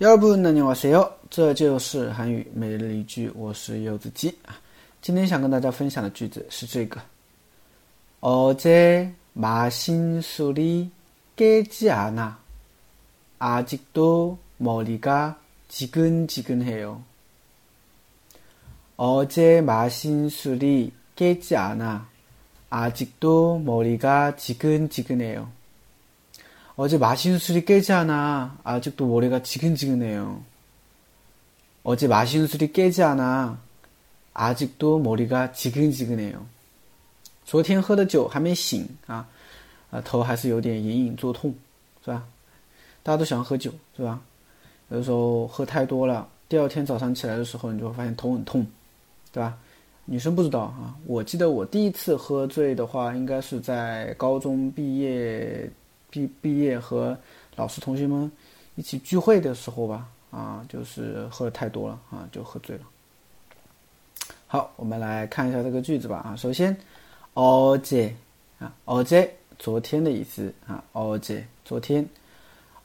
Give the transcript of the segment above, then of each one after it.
여러분 안녕하세요. 这就是韩语每日一句，我是柚子鸡啊。今天想跟大家分享的句子是这个：어제마신술이깨지않아아직도머리가지근지근해요어제마신술이깨지않아아직도머리가지근지근해요 어제 마신 술이 깨지 않아 아직도 머리가 지근지근해요. 어제 마신 술이 깨지 않아 아직도 머리가 지근지근해요. 昨天喝的酒还没醒啊，头还是有点隐隐作痛，是吧？大家都喜欢喝酒，是吧？有的时候喝太多了，第二天早上起来的时候，你就会发现头很痛，对吧？女生不知道啊，我记得我第一次喝醉的话，应该是在高中毕业 毕毕业和老师同学们一起聚会的时候吧，啊，就是喝的太多了，啊，就喝醉了。好，我们来看一下这个句子吧，啊，首先，哦，这，啊，哦，这，昨天的意思，啊，哦，这，昨天，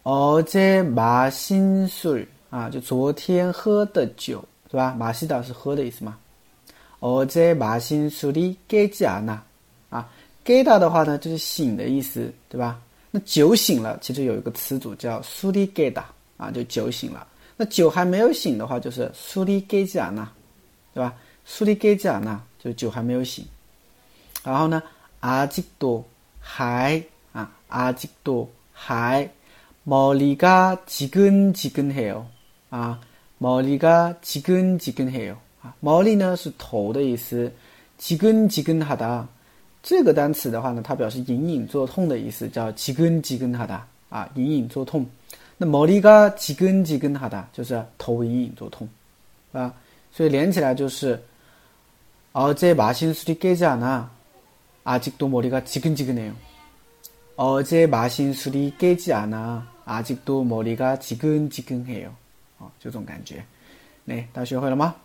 哦，这，马辛苏尔，啊，就昨天喝的酒，是吧？马西达是喝的意思嘛。哦，这，马辛苏里盖吉亚娜，啊，盖塔的话呢，就是醒的意思，对吧？那酒醒了，其实有一个词组叫“苏里给达”啊，就酒醒了。那酒还没有醒的话，就是“苏里给扎呢”，对吧？“苏里给扎呢”就酒还没有醒。然后呢，“阿吉多还啊，阿吉多还”，“毛里嘎几根几根黑哦啊，毛里嘎几根几根黑哦啊”。毛里呢是头的意思，“几根几根黑哒”。这个单词的话呢，它表示隐隐作痛的意思，叫지근지근하 다。 啊，隐隐作痛。那머리가지근지근하 다， 就是头隐隐作痛，啊，所以连起来就是어제마신술이깨지않아아직도머리가지근지근해요어제마신술이깨지않아아직도머리가지근지근해요啊，就这种感觉，哎，大家学会了吗？